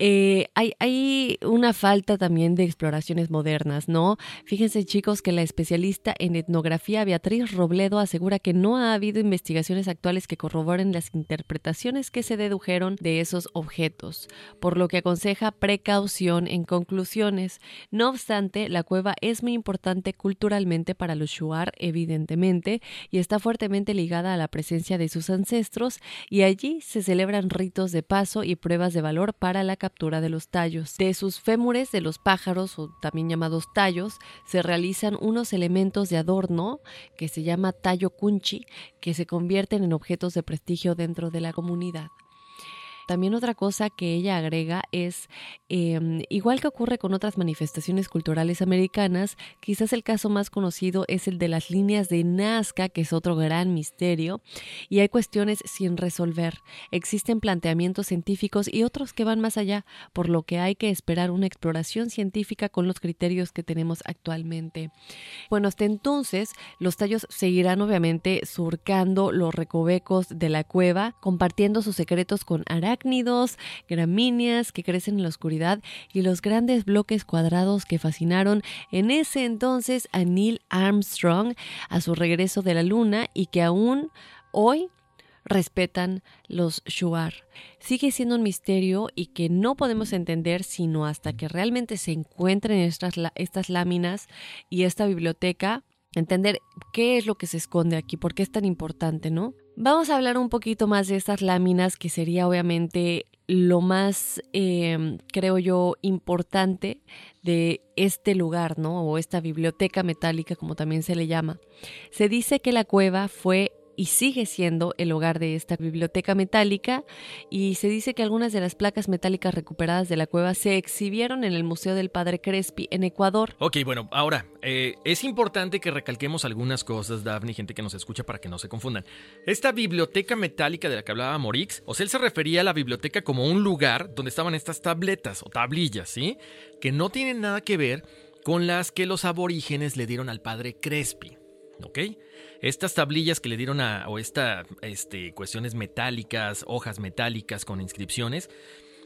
eh, hay, hay, una falta también de exploraciones modernas, ¿no? Fíjense chicos que la especialista en etnografía Beatriz Robledo asegura que no ha habido investigaciones actuales que corroboren las interpretaciones que se dedujeron de esos objetos, por lo que aconseja precaución en conclusiones. No obstante, la cueva es muy importante culturalmente para los Shuar, evidentemente, y está fuertemente ligada a la presencia de sus ancestros, y allí se celebran ritos de paso y pruebas de valor para la captura de los tallos. De sus fémures de los pájaros, o también llamados tallos, se realizan unos elementos de adorno que se llama tallo kunchi, que se convierten en objetos de prestigio dentro de la comunidad. También otra cosa que ella agrega es, em, igual que ocurre con otras manifestaciones culturales americanas, quizás el caso más conocido es el de las líneas de Nazca, que es otro gran misterio, y hay cuestiones sin resolver. Existen planteamientos científicos y otros que van más allá, por lo que hay que esperar una exploración científica con los criterios que tenemos actualmente. Bueno, hasta entonces los tallos seguirán obviamente surcando los recovecos de la cueva, compartiendo sus secretos con Ara arácnidos, gramíneas que crecen en la oscuridad y los grandes bloques cuadrados que fascinaron en ese entonces a Neil Armstrong a su regreso de la Luna y que aún hoy respetan los Shuar. Sigue siendo un misterio y que no podemos entender sino hasta que realmente se encuentren estas, estas láminas y esta biblioteca entender qué es lo que se esconde aquí, por qué es tan importante, ¿no? Vamos a hablar un poquito más de estas láminas, que sería obviamente lo más, em, creo yo, importante de este lugar, ¿no? O esta biblioteca metálica, como también se le llama. Se dice que la cueva fue y sigue siendo el hogar de esta biblioteca metálica y se dice que algunas de las placas metálicas recuperadas de la cueva se exhibieron en el Museo del Padre Crespi en Ecuador. Ok, bueno, ahora, eh, es importante que recalquemos algunas cosas, Daphne, gente que nos escucha para que no se confundan. Esta biblioteca metálica de la que hablaba Morix, o sea, él se refería a la biblioteca como un lugar donde estaban estas tabletas o tablillas, ¿sí? Que no tienen nada que ver con las que los aborígenes le dieron al Padre Crespi, ¿ok? Estas tablillas que le dieron a, o estas este, cuestiones metálicas, hojas metálicas con inscripciones,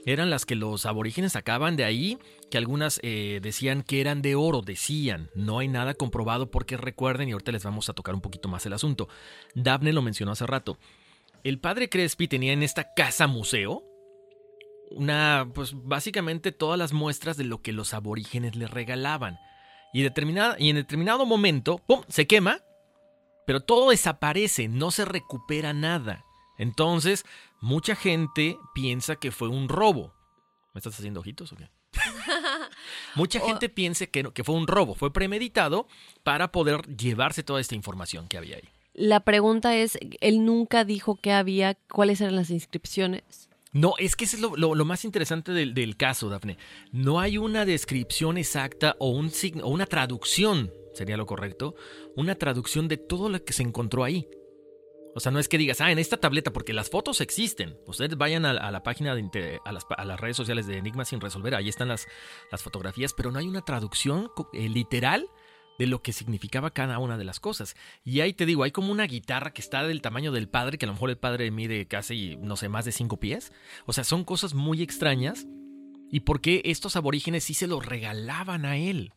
eran las que los aborígenes sacaban de ahí, que algunas eh, decían que eran de oro, decían. No hay nada comprobado porque recuerden, y ahorita les vamos a tocar un poquito más el asunto. Daphne lo mencionó hace rato. El padre Crespi tenía en esta casa museo una, pues básicamente todas las muestras de lo que los aborígenes le regalaban. Y, determinada, y en determinado momento, ¡pum!, se quema pero todo desaparece, no se recupera nada. Entonces, mucha gente piensa que fue un robo. ¿Me estás haciendo ojitos o qué? mucha gente piensa que, que fue un robo, fue premeditado para poder llevarse toda esta información que había ahí. La pregunta es, él nunca dijo que había, cuáles eran las inscripciones. No, es que ese es lo, más interesante del, del, caso, Dafne. No hay una descripción exacta o, un signo, o una traducción sería lo correcto, una traducción de todo lo que se encontró ahí. O sea, no es que digas, ah, en esta tableta, porque las fotos existen. Ustedes vayan a, la página, de, a, las, redes sociales de Enigma sin resolver, ahí están las, las fotografías, pero no hay una traducción eh, literal de lo que significaba cada una de las cosas. Y ahí te digo, hay como una guitarra que está del tamaño del padre, que a lo mejor el padre mide casi, no sé, más de cinco pies. O sea, son cosas muy extrañas. ¿Y por qué estos aborígenes sí se lo regalaban a él?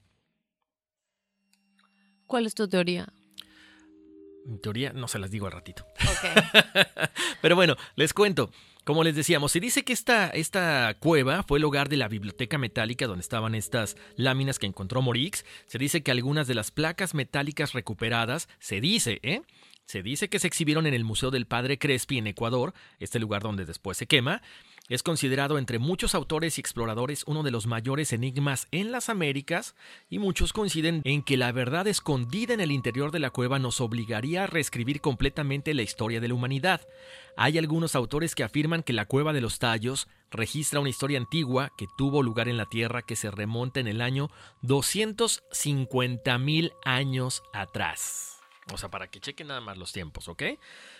¿Cuál es tu teoría? Mi teoría no se las digo al ratito. Pero bueno, les cuento. Como les decíamos, se dice que esta, esta cueva fue el hogar de la biblioteca metálica donde estaban estas láminas que encontró Morix. Se dice que algunas de las placas metálicas recuperadas, se dice, ¿eh? Se dice que se exhibieron en el Museo del Padre Crespi en Ecuador, este lugar donde después se quema, es considerado entre muchos autores y exploradores uno de los mayores enigmas en las Américas y muchos coinciden en que la verdad escondida en el interior de la cueva nos obligaría a reescribir completamente la historia de la humanidad. Hay algunos autores que afirman que la cueva de los tallos registra una historia antigua que tuvo lugar en la Tierra que se remonta en el año 250 mil años atrás. O sea, para que chequen nada más los tiempos, ¿ok?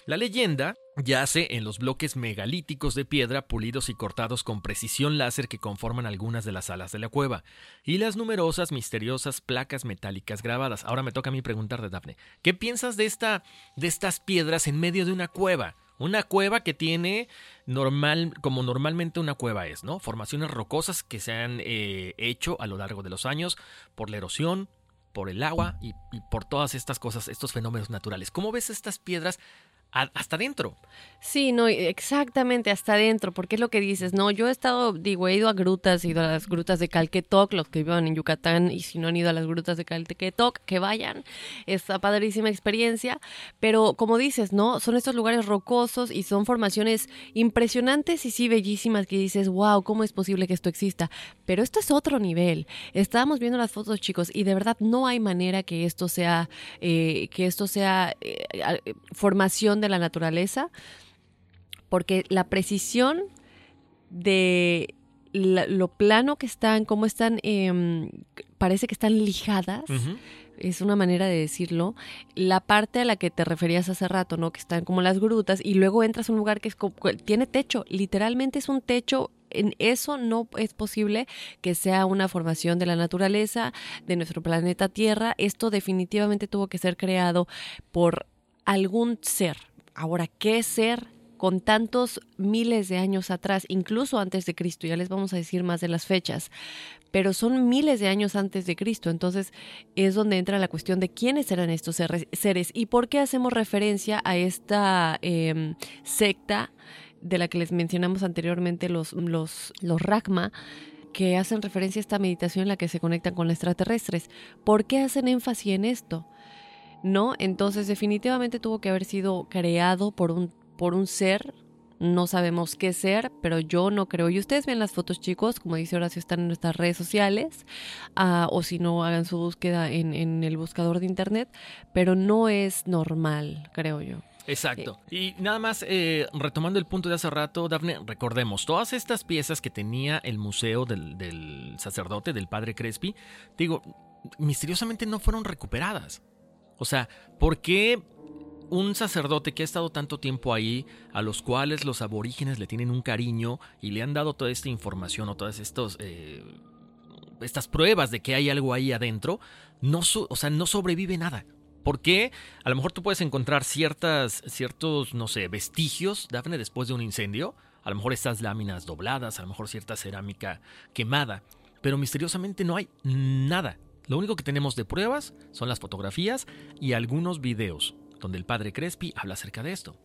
La leyenda yace en los bloques megalíticos de piedra pulidos y cortados con precisión láser que conforman algunas de las alas de la cueva, y las numerosas misteriosas placas metálicas grabadas. Ahora me toca a mí preguntar de Daphne, ¿qué piensas de, esta, de estas piedras en medio de una cueva? Una cueva que tiene normal, como normalmente una cueva es, ¿no? Formaciones rocosas que se han eh, hecho a lo largo de los años por la erosión, por el agua y, por todas estas cosas, estos fenómenos naturales. ¿Cómo ves estas piedras hasta adentro. Sí, no, exactamente, hasta adentro, porque es lo que dices, no, yo he estado, digo, he ido a grutas, he ido a las grutas de Calquetoc, los que vivan en Yucatán, y si no han ido a las grutas de Calquetoc, que vayan, está padrísima experiencia, pero como dices, ¿no? Son estos lugares rocosos y son formaciones impresionantes y sí bellísimas que dices, wow, ¿cómo es posible que esto exista? Pero esto es otro nivel. Estábamos viendo las fotos, chicos, y de verdad no hay manera que esto sea, eh, que esto sea eh, formación de la naturaleza, porque la precisión de lo plano que están, cómo están, em, parece que están lijadas. Es una manera de decirlo. La parte a la que te referías hace rato, ¿no? Que están como las grutas y luego entras a un lugar que es tiene techo. Literalmente es un techo en eso no es posible que sea una formación de la naturaleza, de nuestro planeta Tierra. Esto definitivamente tuvo que ser creado por algún ser, Ahora, ¿qué ser con tantos miles de años atrás, incluso antes de Cristo? Ya les vamos a decir más de las fechas, pero son miles de años antes de Cristo. Entonces es donde entra la cuestión de quiénes eran estos seres y por qué hacemos referencia a esta em, secta de la que les mencionamos anteriormente, los, los, los Ragma que hacen referencia a esta meditación en la que se conectan con extraterrestres. ¿Por qué hacen énfasis en esto? ¿No? Entonces definitivamente tuvo que haber sido creado por un, por un ser, no sabemos qué ser, pero yo no creo. Y ustedes ven las fotos, chicos, como dice Horacio, están en nuestras redes sociales, ah, o si no, hagan su búsqueda en, en el buscador de internet, pero no es normal, creo yo. Exacto. Y nada más, eh, retomando el punto de hace rato, Dafne, recordemos, todas estas piezas que tenía el museo del, del sacerdote, del padre Crespi, digo, misteriosamente no fueron recuperadas. O sea, ¿por qué un sacerdote que ha estado tanto tiempo ahí, a los cuales los aborígenes le tienen un cariño y le han dado toda esta información o todas eh, estas pruebas de que hay algo ahí adentro, no, o sea, no sobrevive nada? ¿Por qué? A lo mejor tú puedes encontrar ciertas, ciertos, no sé, vestigios, Dafne, después de un incendio. A lo mejor estas láminas dobladas, a lo mejor cierta cerámica quemada. Pero misteriosamente no hay nada. Lo único que tenemos de pruebas son las fotografías y algunos videos donde el padre Crespi habla acerca de esto.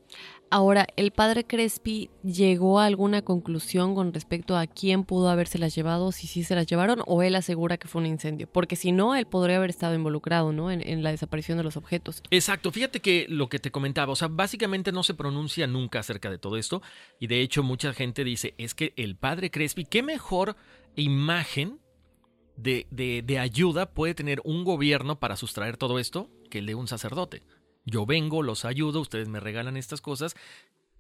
Ahora, ¿el padre Crespi llegó a alguna conclusión con respecto a quién pudo habérselas llevado, si sí se las llevaron, o él asegura que fue un incendio? Porque si no, él podría haber estado involucrado, ¿no? En, en, la desaparición de los objetos. Exacto, fíjate que lo que te comentaba, o sea, básicamente no se pronuncia nunca acerca de todo esto, y de hecho mucha gente dice, es que el padre Crespi, qué mejor imagen de, ayuda puede tener un gobierno para sustraer todo esto que el de un sacerdote. Yo vengo, los ayudo, ustedes me regalan estas cosas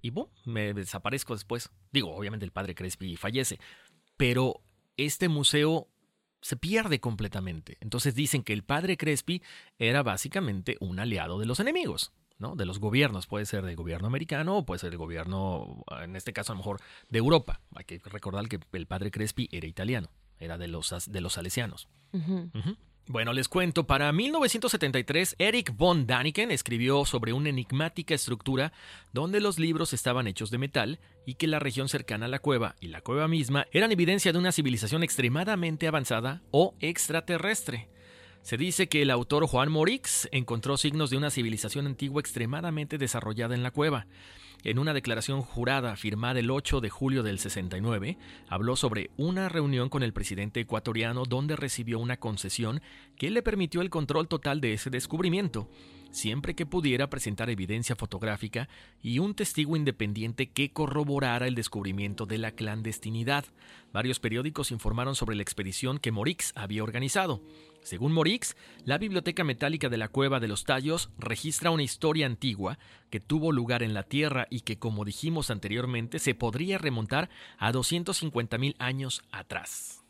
y boom, me desaparezco después. Digo, obviamente el padre Crespi fallece, pero este museo se pierde completamente. Entonces dicen que el padre Crespi era básicamente un aliado de los enemigos, ¿no? De los gobiernos. Puede ser del gobierno americano o puede ser del gobierno, en este caso a lo mejor, de Europa. Hay que recordar que el padre Crespi era italiano era de los, de los salesianos. Bueno, les cuento, para 1973 Eric von Daniken escribió sobre una enigmática estructura donde los libros estaban hechos de metal y que la región cercana a la cueva y la cueva misma eran evidencia de una civilización extremadamente avanzada o extraterrestre. Se dice que el autor Juan Morix encontró signos de una civilización antigua extremadamente desarrollada en la cueva. En una declaración jurada firmada el 8 de julio del 69, habló sobre una reunión con el presidente ecuatoriano donde recibió una concesión que le permitió el control total de ese descubrimiento, siempre que pudiera presentar evidencia fotográfica y un testigo independiente que corroborara el descubrimiento de la clandestinidad. Varios periódicos informaron sobre la expedición que Morix había organizado. Según Morix, la Biblioteca Metálica de la Cueva de los Tallos registra una historia antigua que tuvo lugar en la Tierra y que, como dijimos anteriormente, se podría remontar a 250.000 años atrás.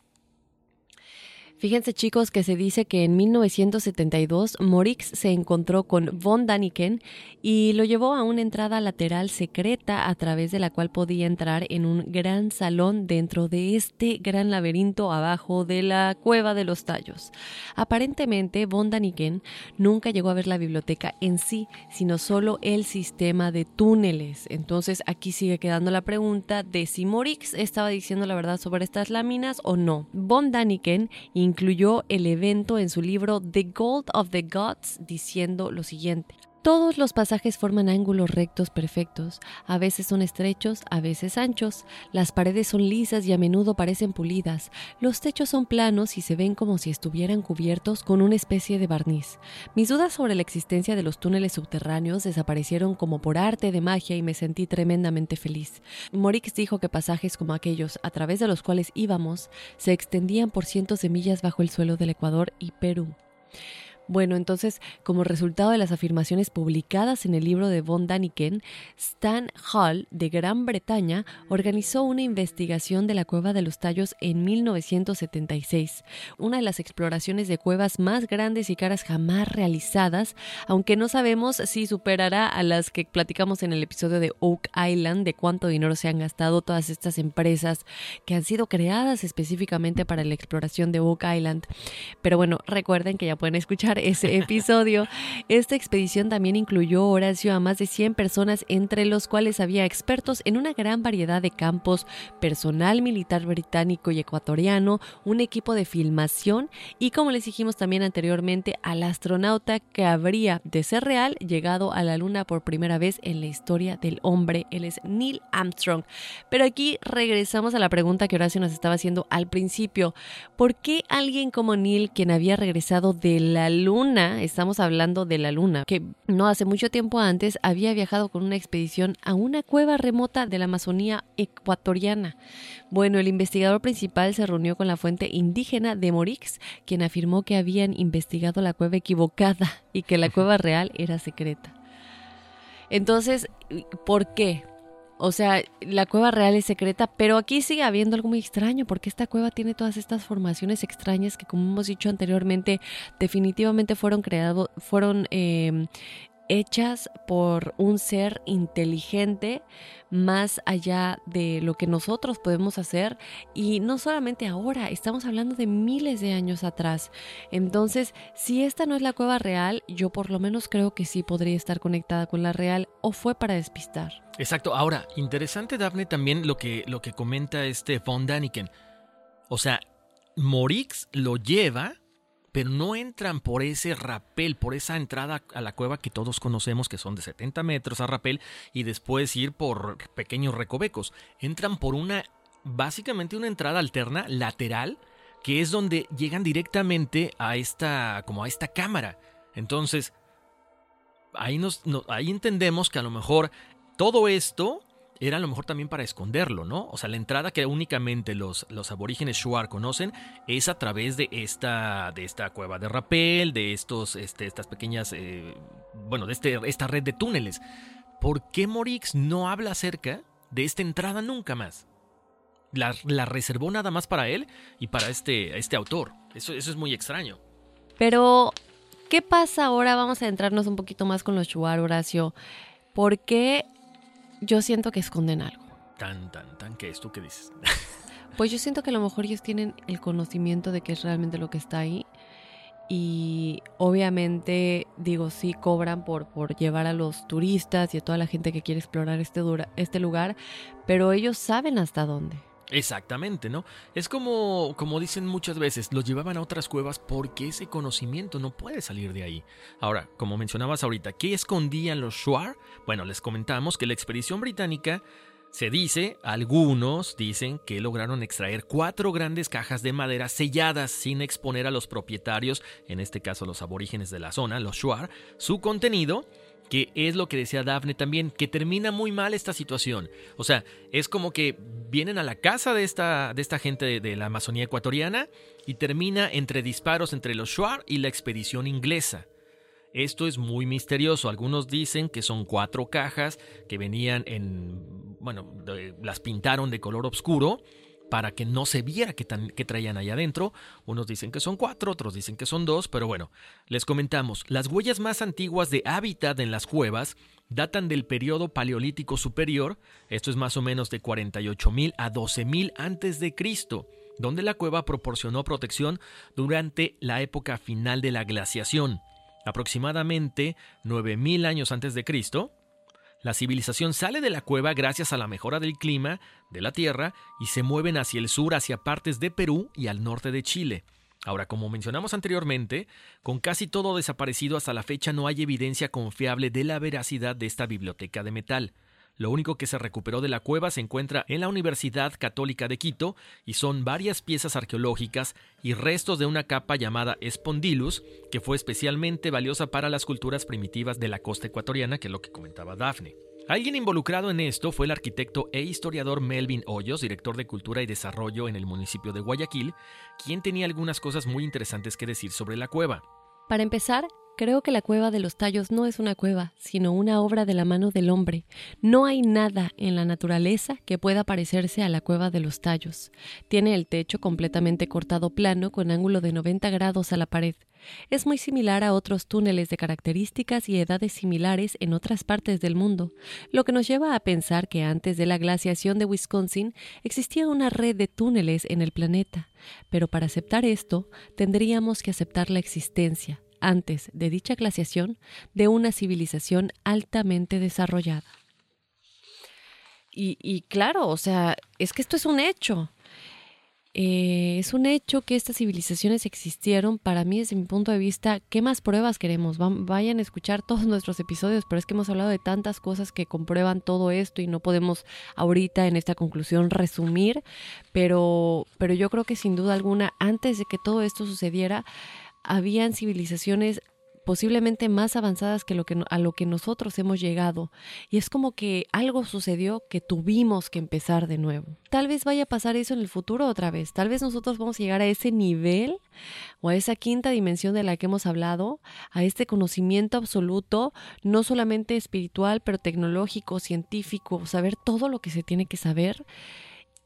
Fíjense chicos que se dice que en 1972 Morix se encontró con von Daniken y lo llevó a una entrada lateral secreta a través de la cual podía entrar en un gran salón dentro de este gran laberinto abajo de la cueva de los tallos. Aparentemente von Daniken nunca llegó a ver la biblioteca en sí, sino solo el sistema de túneles. Entonces aquí sigue quedando la pregunta de si Morix estaba diciendo la verdad sobre estas láminas o no. Von Daniken incluyó el evento en su libro The Gold of the Gods diciendo lo siguiente. Todos los pasajes forman ángulos rectos perfectos, a veces son estrechos, a veces anchos, las paredes son lisas y a menudo parecen pulidas, los techos son planos y se ven como si estuvieran cubiertos con una especie de barniz. Mis dudas sobre la existencia de los túneles subterráneos desaparecieron como por arte de magia y me sentí tremendamente feliz. Morix dijo que pasajes como aquellos a través de los cuales íbamos se extendían por cientos de millas bajo el suelo del Ecuador y Perú. Bueno, entonces, como resultado de las afirmaciones publicadas en el libro de von Daniken, Stan Hall de Gran Bretaña organizó una investigación de la Cueva de los Tallos en 1976, una de las exploraciones de cuevas más grandes y caras jamás realizadas, aunque no sabemos si superará a las que platicamos en el episodio de Oak Island, de cuánto dinero se han gastado todas estas empresas que han sido creadas específicamente para la exploración de Oak Island. Pero bueno, recuerden que ya pueden escuchar ese episodio. Esta expedición también incluyó, Horacio, a más de 100 personas, entre los cuales había expertos en una gran variedad de campos, personal militar británico y ecuatoriano, un equipo de filmación y, como les dijimos también anteriormente, al astronauta que habría, de ser real, llegado a la Luna por primera vez en la historia del hombre. Él es Neil Armstrong. Pero aquí regresamos a la pregunta que Horacio nos estaba haciendo al principio. ¿Por qué alguien como Neil, quien había regresado de la Luna, Luna, estamos hablando de la Luna, que no hace mucho tiempo antes había viajado con una expedición a una cueva remota de la Amazonía ecuatoriana. Bueno, el investigador principal se reunió con la fuente indígena de Morix, quien afirmó que habían investigado la cueva equivocada y que la cueva real era secreta. Entonces, ¿por qué? O sea, la cueva real es secreta, pero aquí sigue habiendo algo muy extraño, porque esta cueva tiene todas estas formaciones extrañas que, como hemos dicho anteriormente, definitivamente fueron creados, fueron eh, hechas por un ser inteligente más allá de lo que nosotros podemos hacer y no solamente ahora, estamos hablando de miles de años atrás. Entonces, si esta no es la cueva real, yo por lo menos creo que sí podría estar conectada con la real o fue para despistar. Exacto. Ahora, interesante, Daphne, también lo que, lo que comenta este Von Daniken. O sea, Morix lo lleva pero no entran por ese rapel, por esa entrada a la cueva que todos conocemos, que son de 70 metros a rapel, y después ir por pequeños recovecos. Entran por una, básicamente una entrada alterna, lateral, que es donde llegan directamente a esta, como a esta cámara. Entonces, ahí, nos, ahí entendemos que a lo mejor todo esto era a lo mejor también para esconderlo, ¿no? O sea, la entrada que únicamente los, los aborígenes Shuar conocen es a través de esta, de esta cueva de rapel, de estos, este, estas pequeñas, eh, bueno, de este, esta red de túneles. ¿Por qué Morix no habla acerca de esta entrada nunca más? La, la reservó nada más para él y para este, este autor. Eso, eso es muy extraño. Pero, ¿qué pasa ahora? Vamos a entrarnos un poquito más con los Shuar, Horacio. ¿Por qué yo siento que esconden algo. Tan, tan, tan, ¿qué es tú qué dices? pues yo siento que a lo mejor ellos tienen el conocimiento de qué es realmente lo que está ahí y obviamente digo sí cobran por, por llevar a los turistas y a toda la gente que quiere explorar este, este lugar, pero ellos saben hasta dónde. Exactamente, ¿no? Es como, como dicen muchas veces, los llevaban a otras cuevas porque ese conocimiento no puede salir de ahí. Ahora, como mencionabas ahorita, ¿qué escondían los Shuar? Bueno, les comentamos que la expedición británica se dice, algunos dicen que lograron extraer cuatro grandes cajas de madera selladas sin exponer a los propietarios, en este caso los aborígenes de la zona, los Shuar, su contenido que es lo que decía Daphne también, que termina muy mal esta situación. O sea, es como que vienen a la casa de esta, de esta gente de, la Amazonía ecuatoriana y termina entre disparos entre los Shuar y la expedición inglesa. Esto es muy misterioso. Algunos dicen que son cuatro cajas que venían en, bueno, las pintaron de color oscuro para que no se viera qué, traían ahí adentro. Unos dicen que son cuatro, otros dicen que son dos, pero bueno, les comentamos, las huellas más antiguas de hábitat en las cuevas datan del periodo paleolítico superior, esto es más o menos de 48.000 a 12.000 antes de Cristo, donde la cueva proporcionó protección durante la época final de la glaciación, aproximadamente 9.000 años antes de Cristo. La civilización sale de la cueva gracias a la mejora del clima de la Tierra y se mueven hacia el sur, hacia partes de Perú y al norte de Chile. Ahora, como mencionamos anteriormente, con casi todo desaparecido hasta la fecha no hay evidencia confiable de la veracidad de esta biblioteca de metal. Lo único que se recuperó de la cueva se encuentra en la Universidad Católica de Quito y son varias piezas arqueológicas y restos de una capa llamada Spondylus, que fue especialmente valiosa para las culturas primitivas de la costa ecuatoriana, que es lo que comentaba Daphne. Alguien involucrado en esto fue el arquitecto e historiador Melvin Hoyos, director de Cultura y Desarrollo en el municipio de Guayaquil, quien tenía algunas cosas muy interesantes que decir sobre la cueva. Para empezar, Creo que la cueva de los tallos no es una cueva, sino una obra de la mano del hombre. No hay nada en la naturaleza que pueda parecerse a la cueva de los tallos. Tiene el techo completamente cortado plano con ángulo de 90 grados a la pared. Es muy similar a otros túneles de características y edades similares en otras partes del mundo, lo que nos lleva a pensar que antes de la glaciación de Wisconsin existía una red de túneles en el planeta. Pero para aceptar esto, tendríamos que aceptar la existencia, antes de dicha glaciación de una civilización altamente desarrollada. Y, claro, o sea, es que esto es un hecho. Eh, es un hecho que estas civilizaciones existieron. Para mí, desde mi punto de vista, ¿qué más pruebas queremos? vayan a escuchar todos nuestros episodios, pero es que hemos hablado de tantas cosas que comprueban todo esto y no podemos ahorita en esta conclusión resumir, pero, pero yo creo que sin duda alguna, antes de que todo esto sucediera, habían civilizaciones posiblemente más avanzadas que, lo que a lo que nosotros hemos llegado. Y es como que algo sucedió que tuvimos que empezar de nuevo. Tal vez vaya a pasar eso en el futuro otra vez. Tal vez nosotros vamos a llegar a ese nivel o a esa quinta dimensión de la que hemos hablado, a este conocimiento absoluto, no solamente espiritual, pero tecnológico, científico, saber todo lo que se tiene que saber.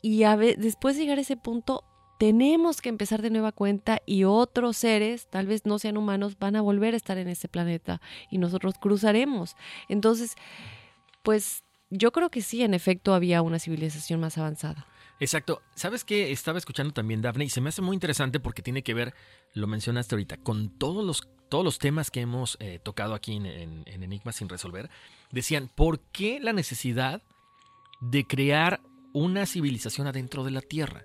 Y a después de llegar a ese punto, tenemos que empezar de nueva cuenta y otros seres, tal vez no sean humanos, van a volver a estar en este planeta y nosotros cruzaremos. Entonces, pues yo creo que sí, en efecto, había una civilización más avanzada. Exacto. ¿Sabes qué? Estaba escuchando también Daphne y se me hace muy interesante porque tiene que ver, lo mencionaste ahorita, con todos los, todos los temas que hemos eh, tocado aquí en, en, en Enigma sin resolver. Decían, ¿por qué la necesidad de crear una civilización adentro de la Tierra?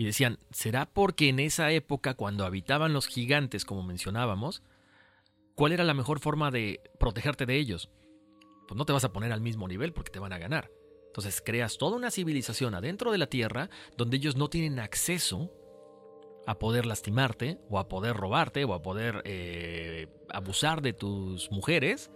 Y decían, ¿será porque en esa época, cuando habitaban los gigantes, como mencionábamos, cuál era la mejor forma de protegerte de ellos? Pues no te vas a poner al mismo nivel porque te van a ganar. Entonces creas toda una civilización adentro de la Tierra donde ellos no tienen acceso a poder lastimarte o a poder robarte o a poder eh, abusar de tus mujeres.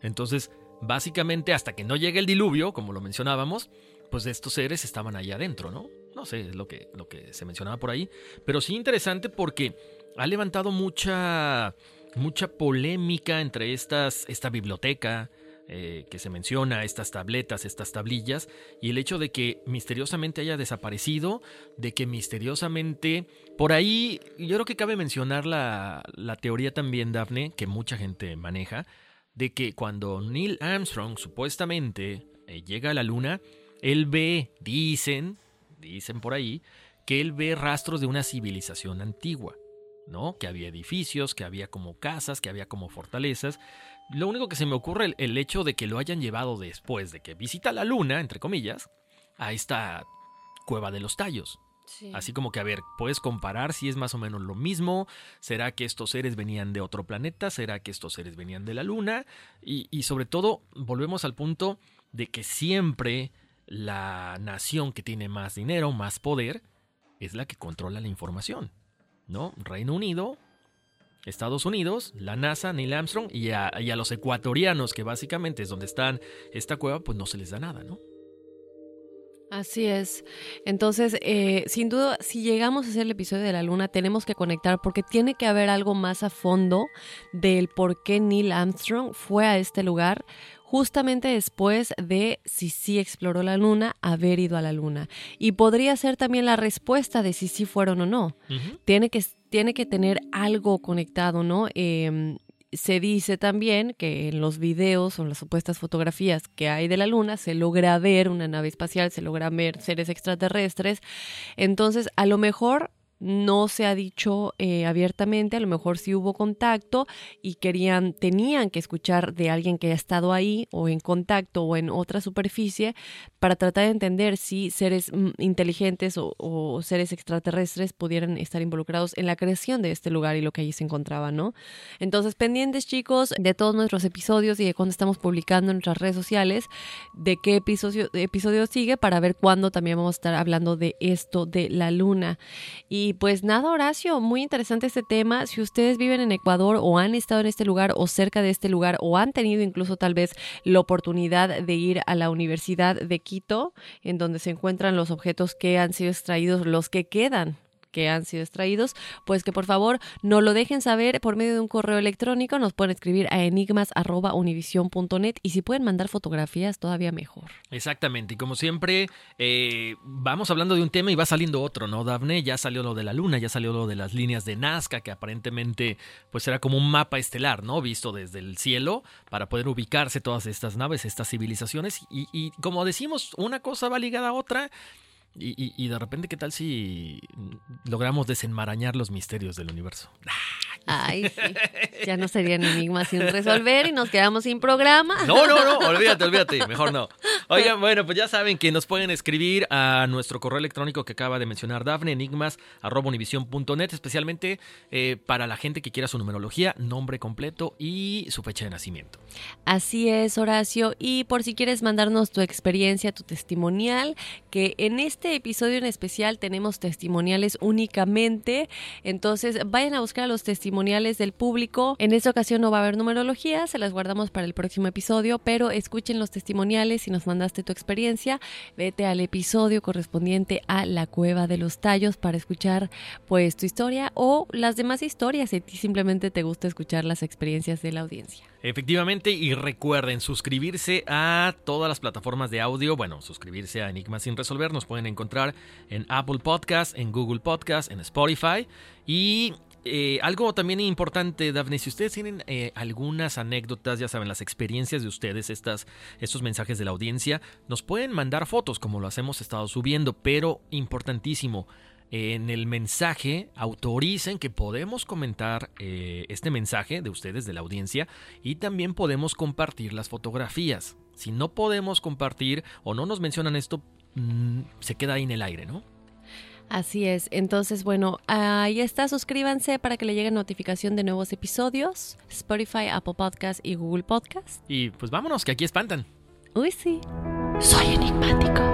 Entonces, básicamente hasta que no llegue el diluvio, como lo mencionábamos, pues estos seres estaban ahí adentro, ¿no? No sé, es lo que, lo que se mencionaba por ahí. Pero sí interesante porque ha levantado mucha, mucha polémica entre estas, esta biblioteca eh, que se menciona, estas tabletas, estas tablillas, y el hecho de que misteriosamente haya desaparecido, de que misteriosamente... Por ahí, yo creo que cabe mencionar la, la teoría también, Daphne, que mucha gente maneja, de que cuando Neil Armstrong supuestamente eh, llega a la Luna, él ve, dicen, dicen por ahí, que él ve rastros de una civilización antigua. ¿no? Que había edificios, que había como casas, que había como fortalezas. Lo único que se me ocurre el, el hecho de que lo hayan llevado después de que visita la luna, entre comillas, a esta cueva de los tallos. Así como que, a ver, puedes comparar si es más o menos lo mismo. ¿Será que estos seres venían de otro planeta? ¿Será que estos seres venían de la luna? Y, y sobre todo, volvemos al punto de que siempre la nación que tiene más dinero, más poder, es la que controla la información. ¿No? Reino Unido, Estados Unidos, la NASA, Neil Armstrong y a, los ecuatorianos, que básicamente es donde están esta cueva, pues no se les da nada, ¿no? Así es. Entonces, eh, sin duda, si llegamos a hacer el episodio de la luna, tenemos que conectar porque tiene que haber algo más a fondo del por qué Neil Armstrong fue a este lugar justamente después de si sí exploró la luna, haber ido a la luna. Y podría ser también la respuesta de si sí fueron o no. tiene, que, tiene que tener algo conectado, ¿no? Eh, se dice también que en los videos o en las supuestas fotografías que hay de la Luna se logra ver una nave espacial, se logra ver seres extraterrestres. Entonces, a lo mejor no se ha dicho eh, abiertamente, a lo mejor sí hubo contacto y querían, tenían que escuchar de alguien que ha estado ahí o en contacto o en otra superficie para tratar de entender si seres mm, inteligentes o, seres extraterrestres pudieran estar involucrados en la creación de este lugar y lo que allí se encontraba, ¿no? Entonces, pendientes chicos de todos nuestros episodios y de cuando estamos publicando en nuestras redes sociales, de qué episodio, episodio sigue para ver cuándo también vamos a estar hablando de esto de la luna. Y pues nada, Horacio, muy interesante este tema. Si ustedes viven en Ecuador o han estado en este lugar o cerca de este lugar o han tenido incluso tal vez la oportunidad de ir a la Universidad de Quito, en donde se encuentran los objetos que han sido extraídos, los que quedan que han sido extraídos, pues que por favor no lo dejen saber por medio de un correo electrónico, nos pueden escribir a enigmas.univision.net y si pueden mandar fotografías todavía mejor. Exactamente, y como siempre, eh, vamos hablando de un tema y va saliendo otro, ¿no, Dafne? Ya salió lo de la luna, ya salió lo de las líneas de Nazca, que aparentemente pues era como un mapa estelar, ¿no? Visto desde el cielo para poder ubicarse todas estas naves, estas civilizaciones y, y como decimos, una cosa va ligada a otra y, de repente, ¿qué tal si logramos desenmarañar los misterios del universo? Ay, sí. Ya no serían enigmas sin resolver y nos quedamos sin programa. No, no, no, olvídate, olvídate, mejor no. Oigan, bueno, pues ya saben que nos pueden escribir a nuestro correo electrónico que acaba de mencionar Dafne, enigmas.univision.net, especialmente eh, para la gente que quiera su numerología, nombre completo y su fecha de nacimiento. Así es, Horacio. Y por si quieres mandarnos tu experiencia, tu testimonial, que en este episodio en especial tenemos testimoniales únicamente. Entonces vayan a buscar los testimoniales del público. En esta ocasión no va a haber numerología, se las guardamos para el próximo episodio, pero escuchen los testimoniales y nos mandaste tu experiencia, vete al episodio correspondiente a la cueva de los tallos para escuchar pues tu historia o las demás historias si simplemente te gusta escuchar las experiencias de la audiencia. Efectivamente, y recuerden suscribirse a todas las plataformas de audio. Bueno, suscribirse a Enigma sin resolver. Nos pueden encontrar en Apple Podcast, en Google Podcast, en Spotify. Y eh, algo también importante, Daphne, si ustedes tienen eh, algunas anécdotas, ya saben, las experiencias de ustedes, estas, estos mensajes de la audiencia, nos pueden mandar fotos como lo hacemos estado subiendo, pero importantísimo, en el mensaje autoricen que podemos comentar eh, este mensaje de ustedes, de la audiencia, y también podemos compartir las fotografías. Si no podemos compartir o no nos mencionan esto, mm, se queda ahí en el aire, ¿no? Así es. Entonces, bueno, ahí está. Suscríbanse para que le llegue notificación de nuevos episodios. Spotify, Apple Podcast y Google Podcast. Y pues vámonos, que aquí espantan. Uy, sí. Soy enigmático.